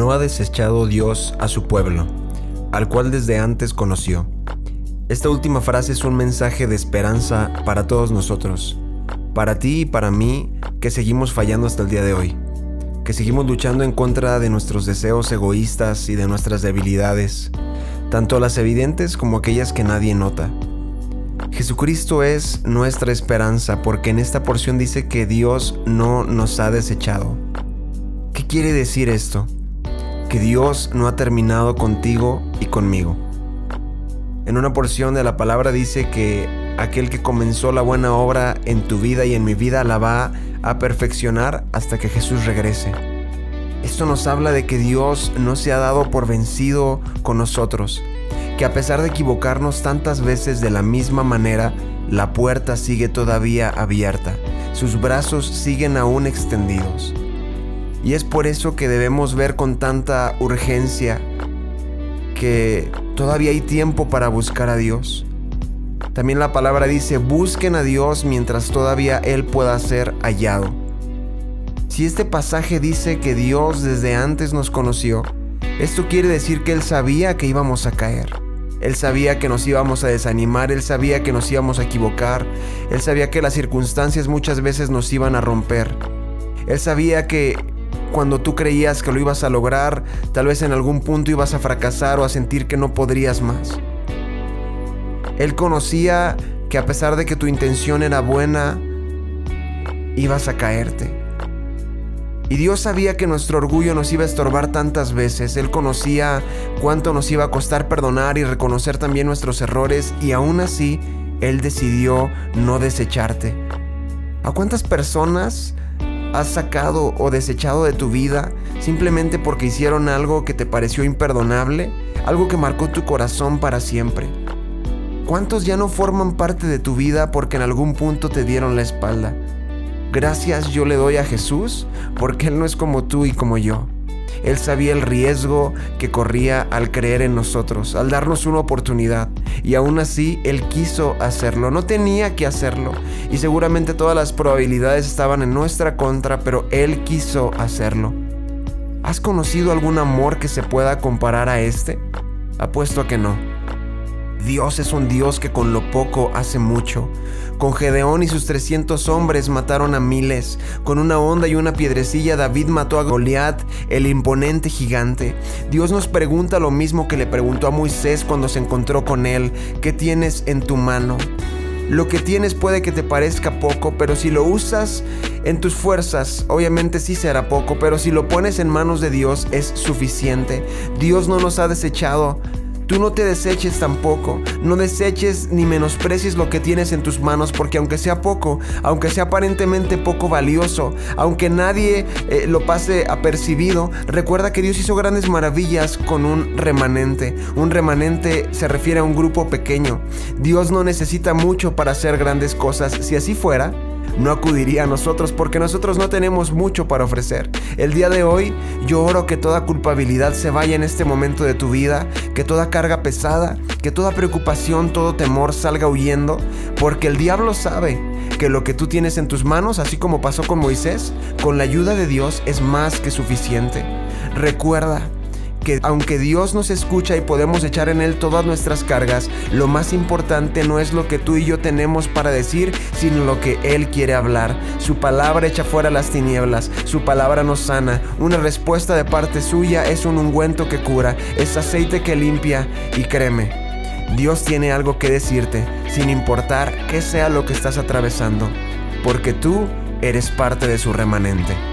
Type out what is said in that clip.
No ha desechado Dios a su pueblo, al cual desde antes conoció. Esta última frase es un mensaje de esperanza para todos nosotros, para ti y para mí que seguimos fallando hasta el día de hoy, que seguimos luchando en contra de nuestros deseos egoístas y de nuestras debilidades, tanto las evidentes como aquellas que nadie nota. Jesucristo es nuestra esperanza porque en esta porción dice que Dios no nos ha desechado. ¿Qué quiere decir esto? Que Dios no ha terminado contigo y conmigo. En una porción de la palabra dice que aquel que comenzó la buena obra en tu vida y en mi vida la va a perfeccionar hasta que Jesús regrese. Esto nos habla de que Dios no se ha dado por vencido con nosotros, que a pesar de equivocarnos tantas veces de la misma manera, la puerta sigue todavía abierta, sus brazos siguen aún extendidos. Y es por eso que debemos ver con tanta urgencia que todavía hay tiempo para buscar a Dios. También la palabra dice, busquen a Dios mientras todavía Él pueda ser hallado. Si este pasaje dice que Dios desde antes nos conoció, esto quiere decir que Él sabía que íbamos a caer. Él sabía que nos íbamos a desanimar, Él sabía que nos íbamos a equivocar, Él sabía que las circunstancias muchas veces nos iban a romper. Él sabía que cuando tú creías que lo ibas a lograr, tal vez en algún punto ibas a fracasar o a sentir que no podrías más. Él conocía que a pesar de que tu intención era buena, ibas a caerte. Y Dios sabía que nuestro orgullo nos iba a estorbar tantas veces. Él conocía cuánto nos iba a costar perdonar y reconocer también nuestros errores y aún así Él decidió no desecharte. ¿A cuántas personas has sacado o desechado de tu vida simplemente porque hicieron algo que te pareció imperdonable, algo que marcó tu corazón para siempre. ¿Cuántos ya no forman parte de tu vida porque en algún punto te dieron la espalda? Gracias yo le doy a Jesús porque Él no es como tú y como yo. Él sabía el riesgo que corría al creer en nosotros, al darnos una oportunidad. Y aún así, Él quiso hacerlo. No tenía que hacerlo. Y seguramente todas las probabilidades estaban en nuestra contra, pero Él quiso hacerlo. ¿Has conocido algún amor que se pueda comparar a este? Apuesto a que no. Dios es un Dios que con lo poco hace mucho. Con Gedeón y sus 300 hombres mataron a miles. Con una onda y una piedrecilla David mató a Goliat, el imponente gigante. Dios nos pregunta lo mismo que le preguntó a Moisés cuando se encontró con él. ¿Qué tienes en tu mano? Lo que tienes puede que te parezca poco, pero si lo usas en tus fuerzas, obviamente sí será poco, pero si lo pones en manos de Dios es suficiente. Dios no nos ha desechado, Tú no te deseches tampoco, no deseches ni menosprecies lo que tienes en tus manos, porque aunque sea poco, aunque sea aparentemente poco valioso, aunque nadie eh, lo pase apercibido, recuerda que Dios hizo grandes maravillas con un remanente. Un remanente se refiere a un grupo pequeño. Dios no necesita mucho para hacer grandes cosas. Si así fuera, no acudiría a nosotros porque nosotros no tenemos mucho para ofrecer. El día de hoy yo oro que toda culpabilidad se vaya en este momento de tu vida, que toda carga pesada, que toda preocupación, todo temor salga huyendo, porque el diablo sabe que lo que tú tienes en tus manos, así como pasó con Moisés, con la ayuda de Dios es más que suficiente. Recuerda, que aunque Dios nos escucha y podemos echar en Él todas nuestras cargas, lo más importante no es lo que tú y yo tenemos para decir, sino lo que Él quiere hablar. Su palabra echa fuera las tinieblas, su palabra nos sana. Una respuesta de parte suya es un ungüento que cura, es aceite que limpia y créeme. Dios tiene algo que decirte, sin importar qué sea lo que estás atravesando, porque tú eres parte de su remanente.